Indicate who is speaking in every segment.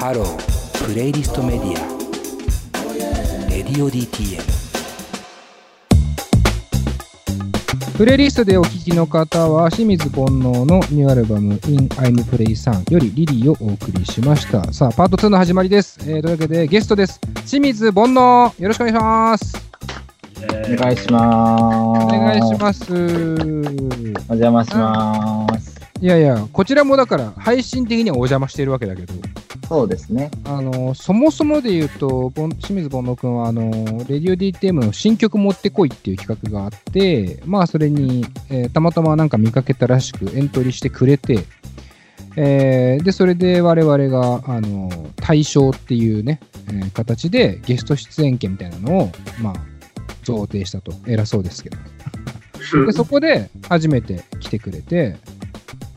Speaker 1: ハロープレイリストメディア。レディオ DTM
Speaker 2: プレイリストでお聴きの方は清水煩悩のニューアルバム In I'm Play 3よりリリーをお送りしました。さあパート2の始まりです、えーというわけでゲストです。清水煩悩よろしくお願いします。
Speaker 3: お願いします。
Speaker 2: お願いします。
Speaker 3: お邪魔します。
Speaker 2: いやいやこちらもだから配信的にはお邪魔しているわけだけど
Speaker 3: そうですね。
Speaker 2: あのそもそもで言うと、清水煩悩君はあの、レディオ DTM の新曲持ってこいっていう企画があって、まあ、それに、えーたまたまなんか見かけたらしくエントリーしてくれて、えーで、それで我々が、あの、対象っていうね、えー形でゲスト出演権みたいなのを、まあ、贈呈したと。偉そうですけど。で、そこで初めて来てくれて、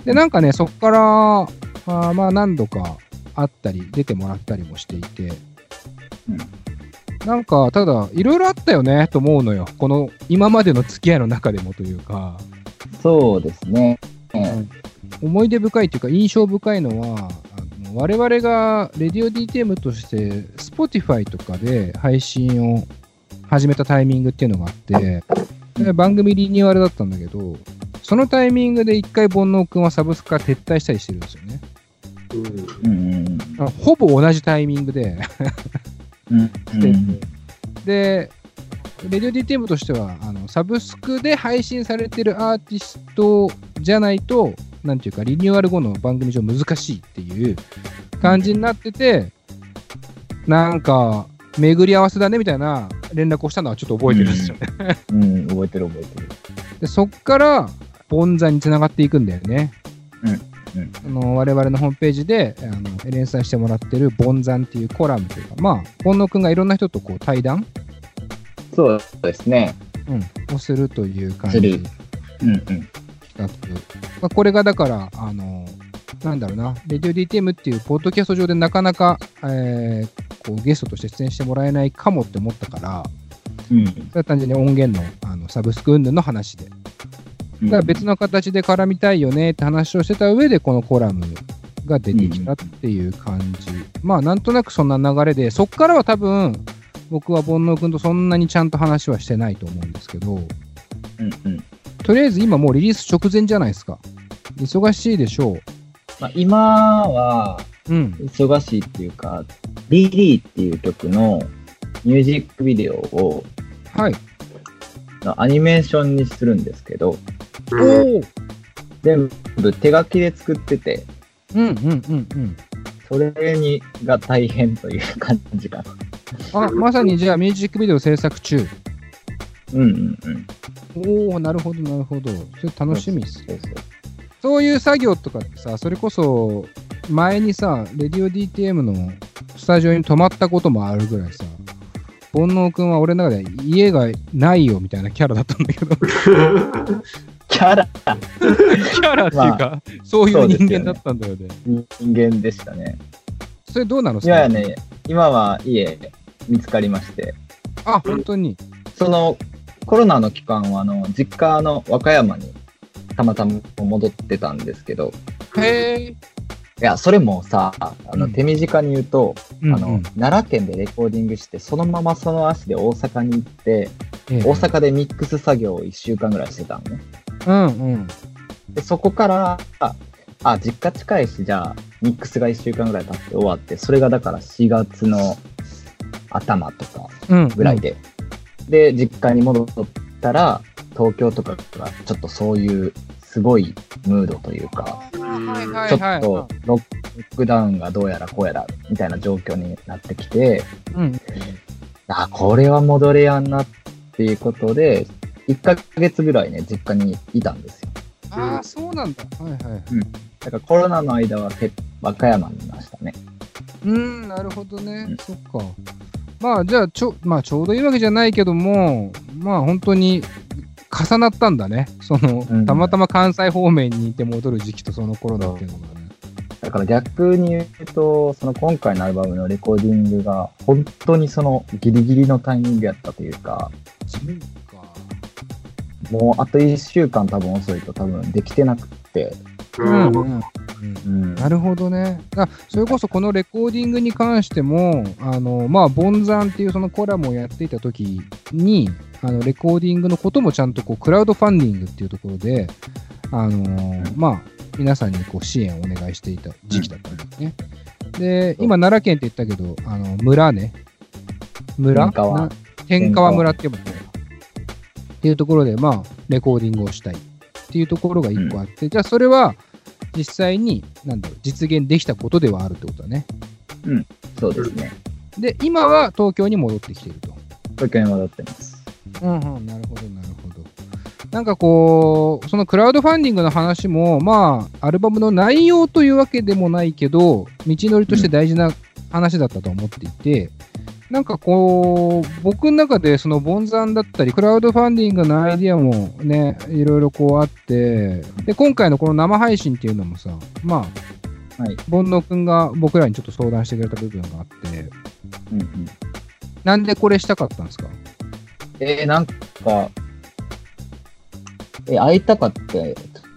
Speaker 2: で、なんかね、そこから、あーまあ何度か会ったり、出てもらったりもしていて、
Speaker 3: うん
Speaker 2: なんか、ただ、いろいろあったよね、と思うのよ。この、今までの付き合いの中でもというか、
Speaker 3: そうですね。
Speaker 2: 思い出深いというか、印象深いのは、あの我々が、レディオ DTM として、Spotify とかで配信を始めたタイミングっていうのがあって、で番組リニューアルだったんだけど、そのタイミングで一回煩悩くんはサブスクから撤退したりしてるんですよね。
Speaker 3: うんうん
Speaker 2: あほぼ同じタイミングで
Speaker 3: うん。う ん
Speaker 2: で、レディオ DTM としてはあの、サブスクで配信されてるアーティストじゃないと、なんていうか、リニューアル後の番組上難しいっていう感じになってて、なんか、巡り合わせだねみたいな連絡をしたのはちょっと覚えてるんですよね。
Speaker 3: うん、覚えてる覚えてる。
Speaker 2: でそっから、ボンザにつながっていくんだよね。あの我々のホームページであの連載してもらってる「ボンザン」っていうコラムというか、まあ、煩悩くんがいろんな人とこう対談、
Speaker 3: そうですね。
Speaker 2: うん、をするという感じ
Speaker 3: うんうん。
Speaker 2: 企画。まあ、これがだから、あの、なんだろうな、レディオ DTM っていうポッドキャスト上でなかなか、えーこうゲストとして出演してもらえないかもって思ったから、
Speaker 3: うん
Speaker 2: それは単純に音源のあのサブスク云々の話で。
Speaker 3: うん。
Speaker 2: だから別の形で絡みたいよねって話をしてた上で、このコラムが出てきたっていう感じ。まあ、なんとなくそんな流れで、そっからは多分、僕は煩悩くんとそんなにちゃんと話はしてないと思うんですけど、
Speaker 3: うんうん。
Speaker 2: とりあえず今もうリリース直前じゃないですか。忙しいでしょ
Speaker 3: まあ、今は、
Speaker 2: う。うん。
Speaker 3: 忙しいっていうか、リリーっていう曲のミュージックビデオを
Speaker 2: はい。
Speaker 3: アニメーションにするんですけど、
Speaker 2: おお
Speaker 3: 全部手書きで作ってて、
Speaker 2: うんうんうんうん。
Speaker 3: それにが大変という感じかな。
Speaker 2: あ、まさにじゃあミュージックビデオ制作中。
Speaker 3: うんうんうん。
Speaker 2: おおなるほどなるほど。それ楽しみっす。
Speaker 3: そうそう。
Speaker 2: そういう作業とかってさ、それこそ前にさ、レディオ DTM のスタジオに泊まったこともあるぐらいさ、煩悩くんは俺の中で家がないよみたいなキャラだったんだけど、
Speaker 3: キ ャラ、
Speaker 2: キャラっていうか、そういう人間だったんだよね。
Speaker 3: 人間でしたね。
Speaker 2: それどうなの？
Speaker 3: いややね、今は家見つかりまして、
Speaker 2: あ、本当に。そ
Speaker 3: そのコロナの期間はあの実家の和歌山にたまたま戻ってたんですけど、
Speaker 2: へえ。
Speaker 3: いや、それもさ、あの
Speaker 2: うん
Speaker 3: 手短に言うと、
Speaker 2: うん
Speaker 3: あの奈良県でレコーディングして、そのままその足で大阪に行って、
Speaker 2: ええ
Speaker 3: 大阪でミックス作業を1週間ぐらいしてたのね。
Speaker 2: うんうん。
Speaker 3: で、そこから、あ、あ実家近いし、じゃあ、ミックスが1週間ぐらい経って終わって、それがだから4月の頭とか
Speaker 2: うん。
Speaker 3: ぐらいで。で、実家に戻ったら、東京とかがちょっとそういうすごいムードというか、
Speaker 2: はいはい
Speaker 3: ちょ
Speaker 2: はい
Speaker 3: っとロックダウンがどうやらこうやらみたいな状況になってきて、
Speaker 2: うん。
Speaker 3: あ、これは戻れやんなっていうことで、1ヶ月ぐらいね、実家にいたんですよ。
Speaker 2: ああ、そうなんだ。はいはい。
Speaker 3: だからコロナの間はけ和歌山にいましたね。
Speaker 2: うん、なるほどね。
Speaker 3: うん
Speaker 2: そっか。まあ、じゃあちょ、まあ、ちょうどいいわけじゃないけども、まあ、本当に重なったんだね。その、
Speaker 3: うん
Speaker 2: たまたま関西方面にいて戻る時期とその頃だっていうのがね。
Speaker 3: だから逆に言うと、その今回のアルバムのレコーディングが、本当にそのギリギリのタイミングやったというか、
Speaker 2: そうか。
Speaker 3: もうあと1週間多分遅いと多分できてなくって、
Speaker 2: うん、うん。
Speaker 3: うん。
Speaker 2: なるほどね。あそれこそこのレコーディングに関しても、あの、まあ、ボンザンっていうそのコラムをやっていた時に、あの、レコーディングのこともちゃんとこう、クラウドファンディングっていうところで、あのーまあ、皆さんにこう支援をお願いしていた時期だったんですね。で、今、奈良県って言ったけど、あの、村ね。村？
Speaker 3: 天川
Speaker 2: 村って呼ぶのかなっていうところで、まあ、レコーディングをしたいっていうところが一個あって、じゃあそれは実際に、なんだろう、実現できたことではあるってことだね。
Speaker 3: そうですね。
Speaker 2: で、今は東京に戻ってきていると。
Speaker 3: 東京に戻ってます。
Speaker 2: うんうん、なるほど、なるほど。なんかこう、そのクラウドファンディングの話も、まあ、アルバムの内容というわけでもないけど、道のりとして大事な話だったと思っていて、なんかこう、僕の中でそのボンザンだったり、クラウドファンディングのアイディアもね、いろいろこうあって、で、今回のこの生配信っていうのもさ、まあ、
Speaker 3: はい。
Speaker 2: 煩悩くんが僕らにちょっと相談してくれた部分があって、
Speaker 3: うんうん。
Speaker 2: なんでこれしたかったんですか？
Speaker 3: えー、なんか、え、会いたかって、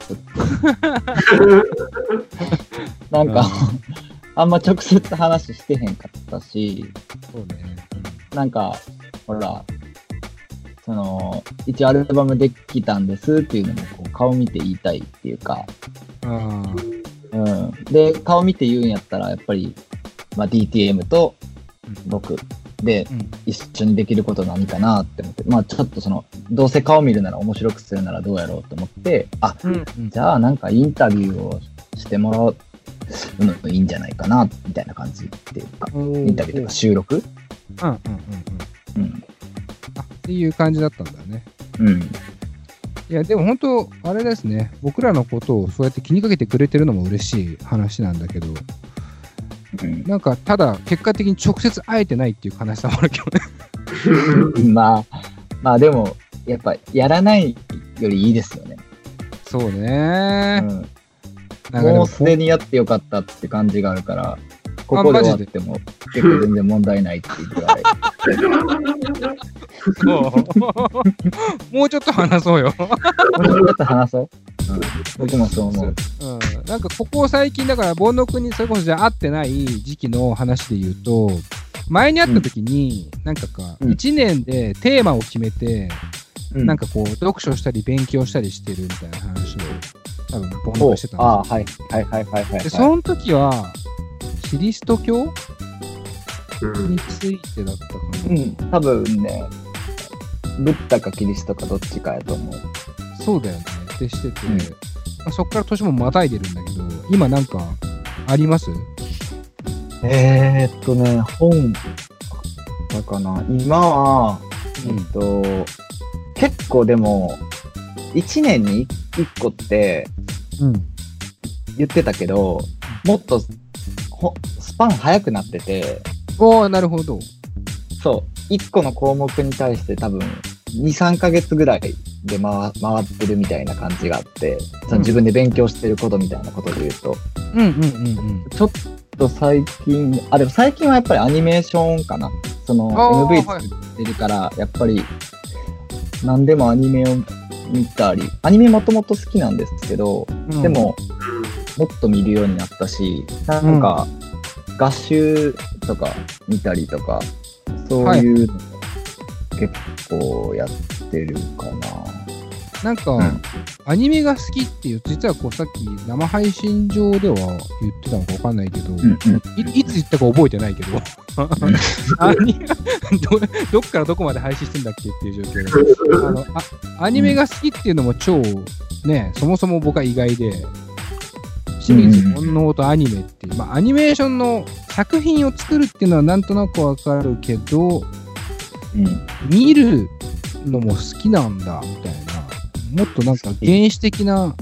Speaker 3: なんか、あんま直接話してへんかったし、
Speaker 2: そうね。
Speaker 3: なんか、ほら、その、一応アルバムできたんですっていうのも、こう顔見て言いたいっていうか。うん。で、顔見て言うんやったら、やっぱり、まあ、DTM と僕で
Speaker 2: うん
Speaker 3: 一緒にできること何かなって思って、まあ、ちょっとその、どうせ顔見るなら面白くするならどうやろうと思って、あ、
Speaker 2: うんうん
Speaker 3: じゃあなんかインタビューをしてもらうのもいいんじゃないかな、みたいな感じっていうか、インタビューとか収録
Speaker 2: うんうんうんうん。
Speaker 3: うん。
Speaker 2: あっていう感じだったんだね。
Speaker 3: うん。
Speaker 2: いや、でも本当、あれですね、僕らのことをそうやって気にかけてくれてるのも嬉しい話なんだけど、
Speaker 3: うん
Speaker 2: なんか、ただ、結果的に直接会えてないっていう悲しさもあるけどね。
Speaker 3: まあ、まあでも、やっぱやらないよりいいですよね。
Speaker 2: そうね。
Speaker 3: ん、
Speaker 2: なんも
Speaker 3: もうすでにやってよかったって感じがあるから、ここで終わっても結構全然問題ないっていうぐらい。
Speaker 2: もうちょっと話そうよ。
Speaker 3: もうちょっと話そう？うん、僕もそう思う。
Speaker 2: うん、なんかここ最近だから煩悩君にそれこそじゃあ会ってない時期の話で言うと前に会った時に、なんかか
Speaker 3: うん
Speaker 2: 1年でテーマを決めて、
Speaker 3: うん
Speaker 2: なんかこう読書したり勉強したりしてるみたいな話を多分してたんですよ。
Speaker 3: ああ、はい、はいはいはいはい、
Speaker 2: でその時はキリスト教
Speaker 4: うん。
Speaker 2: についてだったかな、
Speaker 3: うん、多分ね、ブッダかキリストかどっちかやと思う。
Speaker 2: そうだよね。ってしてて、
Speaker 3: うん。
Speaker 2: まあ、そっから年もまたいでるんだけど今なんかあります？
Speaker 3: えー、っとね、本だかな。今は、
Speaker 2: うん。
Speaker 3: えっと、結構でも、1年に1個って
Speaker 2: うん。
Speaker 3: 言ってたけど、もっとほスパン早くなってて、
Speaker 2: おおなるほど。
Speaker 3: そう、1個の項目に対して多分、2、3ヶ月ぐらいで回回ってるみたいな感じがあって、その自分で勉強してることみたいなことで言うと、
Speaker 2: うんうんうんうん。
Speaker 3: ちょっと最近、あ、でも最近はやっぱりアニメーションかな。その MV
Speaker 2: はい。
Speaker 3: 作ってるから、やっぱり何でもアニメを見たり、アニメもともと好きなんですけど、
Speaker 2: うん。
Speaker 3: でももっと見るようになったし、なんか合集とか見たりとか、そういうの結構やってるかな。
Speaker 2: なんか、
Speaker 3: うん
Speaker 2: アニメが好きっていう、実はこうさっき生配信上では言ってたのかわかんないけど、
Speaker 3: うんうん
Speaker 2: いいつ言ったか覚えてないけど、アニメどどっからどこまで配信してんだっけっていう状況で、あのあアニメが好きっていうのも超、ね、そもそも僕は意外で、清水煩悩とアニメっていう、まあ、アニメーションの作品を作るっていうのはなんとなくわかるけど、
Speaker 3: うん。
Speaker 2: 見るのも好きなんだみたいなもっとなんか原始的な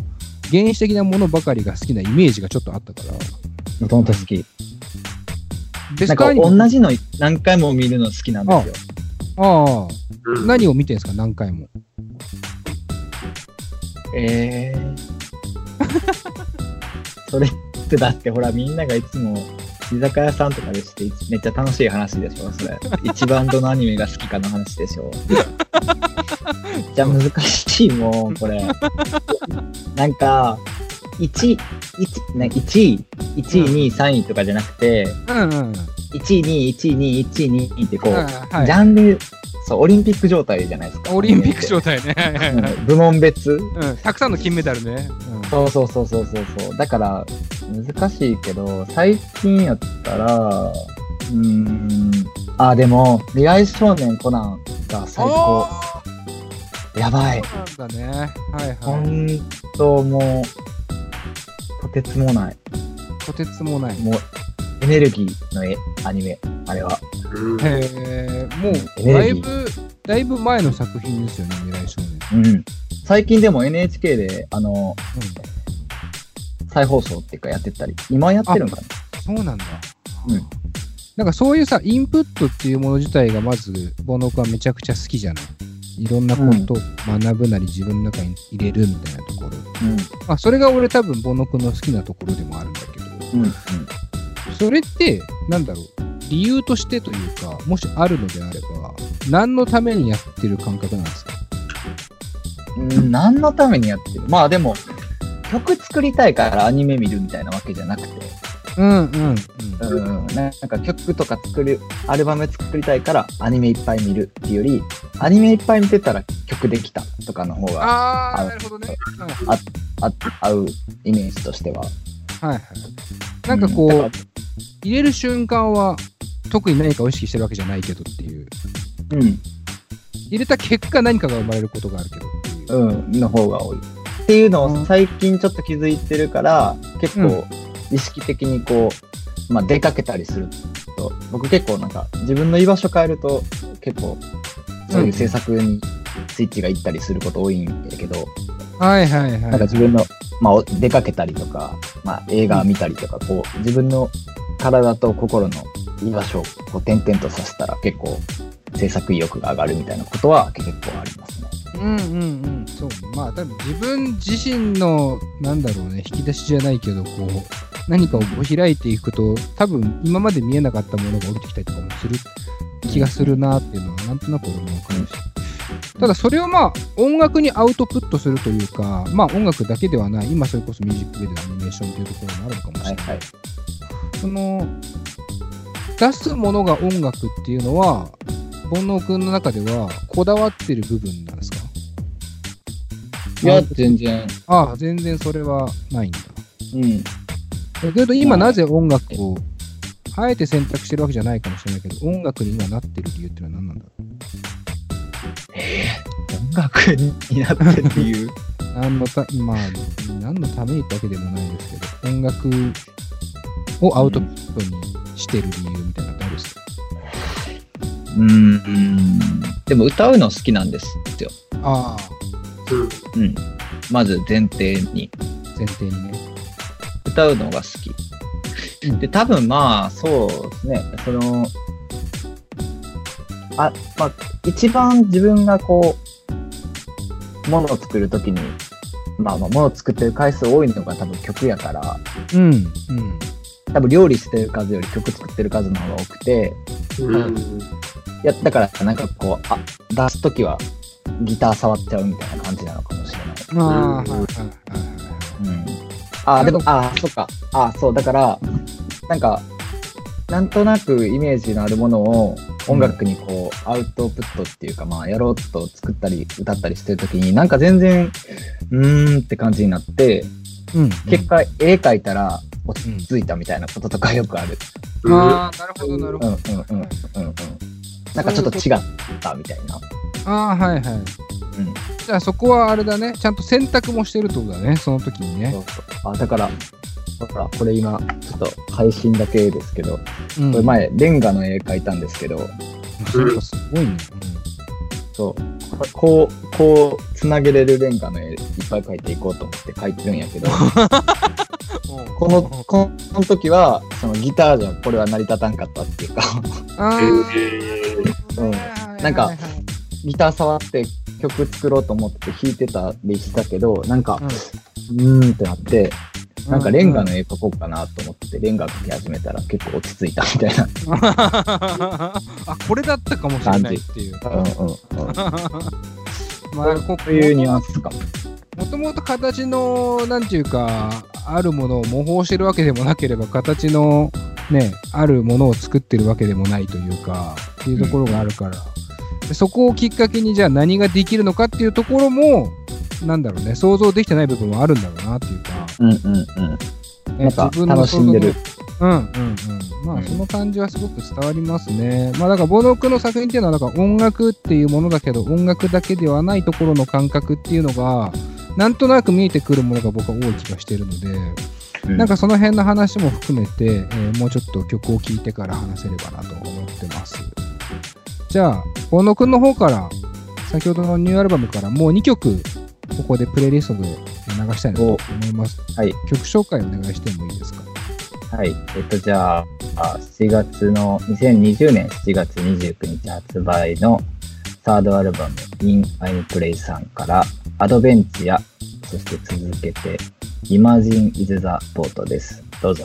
Speaker 2: 原始的なものばかりが好きなイメージがちょっとあったから。
Speaker 3: もともと好き。なんか
Speaker 2: ベスカー
Speaker 3: 同じの何回も見るの好きなんですよ。
Speaker 2: ああ。
Speaker 4: うん。
Speaker 2: 何を見てんすか？何回も。
Speaker 3: えー、それってだってほらみんながいつも居酒屋さんとかでしてめっちゃ楽しい話でしょそれ一番どのアニメが好きかの話でしょめっちゃ難しいもんこれなんか1、1、ね、1位、1位、2位、3位とかじゃなくて、
Speaker 2: うんうん。
Speaker 3: 1位、2位、1位、2位、1位、2位ってこう、
Speaker 2: はい
Speaker 3: ジャンル、そう、オリンピック状態じゃないですか。
Speaker 2: オリンピック状態ね。
Speaker 3: 部門別
Speaker 2: うん。たくさんの金メダルね。
Speaker 3: そうそうそうそうそうそう。だから、難しいけど、最近やったら、うーん、あ、でも、未来少年コナンが最高。やばい。
Speaker 2: そうなんだね。はい
Speaker 3: ほ
Speaker 2: はい。
Speaker 3: んと、もう、とてつもない。
Speaker 2: とてつもない。
Speaker 3: もう、エネルギーの絵アニメ、あれは。
Speaker 4: うん
Speaker 2: へえ、もう、だいぶ、だいぶ前の作品ですよね、未来少年。
Speaker 3: うん。最近でも NHK で、あの、再放送っていうかやってたり、今やってるんかな？
Speaker 2: そうなんだ。
Speaker 3: うん
Speaker 2: なんかそういうさ、インプットっていうもの自体がまず、ボノ君はめちゃくちゃ好きじゃない？いろんなことを学ぶなり自分の中に入れるみたいなところ。
Speaker 3: うん。
Speaker 2: まあ、それが俺多分、ボノ君の好きなところでもあるんだけど、
Speaker 3: うん。うん。
Speaker 2: それって、なんだろう、理由としてというか、もしあるのであれば、何のためにやってる感覚なんですか？
Speaker 3: うん何のためにやってる？まあでも、曲作りたいからアニメ見るみたいなわけじゃなくて、
Speaker 2: うんうんうん。
Speaker 3: うん、なんか曲とか作る、アルバム作りたいからアニメいっぱい見るっていうより、アニメいっぱい見てたら曲できたとかの方が
Speaker 2: あなるほどね。
Speaker 3: あ合うイメージとしては。
Speaker 2: はいはい。なんかこう、
Speaker 3: うん
Speaker 2: 入れる瞬間は、特に何かを意識してるわけじゃないけどっていう。
Speaker 3: らうん、
Speaker 2: 入れた結果何かが生まれることがあるけど。う
Speaker 3: ん、の方が多い。っていうのを最近ちょっと気づいてるから、結構意識的にこう、まあ出かけたりする。と、僕結構なんか自分の居場所変えると結構そういう制作にスイッチがいったりすること多いんやけど、
Speaker 2: はいはいはい。
Speaker 3: なんか自分の、まあお出かけたりとか、まあ映画見たりとか、こう自分の体と心の居場所をこう転々とさせたら結構制作意欲が上がるみたいなことは結構ありますね。
Speaker 2: うんうんうん。そう。まあ多分自分自身の、なんだろうね、引き出しじゃないけど、こう、何かをこう開いていくと、多分今まで見えなかったものが降りてきたりとかもする気がするなっていうのは、なんとなく俺も感じただそれをまあ音楽にアウトプットするというか、まあ音楽だけではない、今それこそミュージックビデオ、アニメーションというところもあるのかもしれない。
Speaker 3: はいはい。
Speaker 2: その、出すものが音楽っていうのは、煩悩くんの中ではこだわってる部分な
Speaker 3: いや、全然。
Speaker 2: ああ、全然それはないんだ。
Speaker 3: うん。
Speaker 2: だけど今
Speaker 3: まあ
Speaker 2: なぜ音楽を、あえて選択してるわけじゃないかもしれないけど、音楽に今なってる理由っていうのは何なんだろ
Speaker 3: 音楽になってる理由？
Speaker 2: う何のた、まあ、何のためにってわけでもないですけど、音楽をアウトプットにしてる理由みたいなのってあるんですか、
Speaker 3: うん。でも歌うの好きなんですよ。
Speaker 2: ああ、
Speaker 4: うん
Speaker 3: うん。まず前提に。
Speaker 2: 前提にね。
Speaker 3: 歌うのが好き。で、多分まあ、そうですね。その、あ、まあ、一番自分がこう、ものを作るときに、まあまあ、ものを作ってる回数多いのが多分曲やから、
Speaker 2: うん、うん。
Speaker 3: 多分料理してる数より曲作ってる数の方が多くて、
Speaker 4: うん。
Speaker 3: いや、だからなんかこう、あ、出すときはギター触っちゃうみたいな感じなのかもしれない。
Speaker 2: ああ、
Speaker 4: うん
Speaker 2: はいはいはいはい。
Speaker 3: うん。あー、でも、あー、そっか。あー、そう、だから、なんか、なんとなくイメージのあるものを音楽にこう、アウトプットっていうか、まあ、やろうと作ったり、歌ったりしてるときに、なんか全然、うーんって感じになって、
Speaker 2: うん、
Speaker 3: 結果、絵描いたら落ち着いたみたいなこととかよくある。
Speaker 2: ああ、なるほど、なるほ
Speaker 3: うん
Speaker 2: ど。
Speaker 3: うんうんうんうん。なんかちょっと違ったみたいな。
Speaker 2: ああ、はいはい。
Speaker 3: うん。
Speaker 2: じゃあそこはあれだね。ちゃんと選択もしてるってことだね、その時にね
Speaker 3: そ。うそう。あ、だから、ほら、これ今、ちょっと配信だけですけど、
Speaker 2: うん
Speaker 3: これ前、レンガの絵描いたんですけど、
Speaker 2: なんかすごいね。
Speaker 3: そう、ここう、こう、つなげれるレンガの絵いっぱい描いていこうと思って描いてるんやけど、
Speaker 2: う ん
Speaker 3: この、この時は、そのギターじゃこれは成り立たんかったっていうか、うん
Speaker 2: はい
Speaker 3: なんかギター触って曲作ろうと思って弾いてたりしたけど、なんか、
Speaker 2: うん
Speaker 3: うーんってなって、なんかレンガ
Speaker 2: う
Speaker 3: の絵描こうかなと思って、レンガ描き始めたら結構落ち着いたみたいな。
Speaker 2: あ、これだったかもしれないっていう。
Speaker 3: うんうんうん。
Speaker 2: まあ、こ
Speaker 3: そういうニュアンスかも。
Speaker 2: もともと形の、なんていうか、あるものを模倣してるわけでもなければ、形の、ね、あるものを作ってるわけでもないというか、っていうところがあるから、でそこをきっかけに、じゃあ何ができるのかっていうところも、なんだろうね、想像できてない部分もあるんだろうなっていうか、
Speaker 3: うんうんうん。
Speaker 2: ね
Speaker 3: なんか楽しんでる。
Speaker 2: うんうんうん。まあ、
Speaker 3: うん
Speaker 2: その感じはすごく伝わりますね。まあ、だから、ボノ君の作品っていうのは、だから音楽っていうものだけど、音楽だけではないところの感覚っていうのが、なんとなく見えてくるものが僕は多い気がしてるので、
Speaker 3: うん
Speaker 2: なんかその辺の話も含めて、えーもうちょっと曲を聴いてから話せればなと思ってます。じゃあ、ボノ君の方から、先ほどのニューアルバムからもう2曲、ここでプレイリストで流したいなと思います。
Speaker 3: はい。
Speaker 2: 曲紹介お願いしてもいいですか？
Speaker 3: はい。えっと、じゃあ、あ7月の、2020年7月29日発売のサードアルバム In I'm Play さんから、アドベンチア、そして続けて、Imagine is the Port です。どうぞ。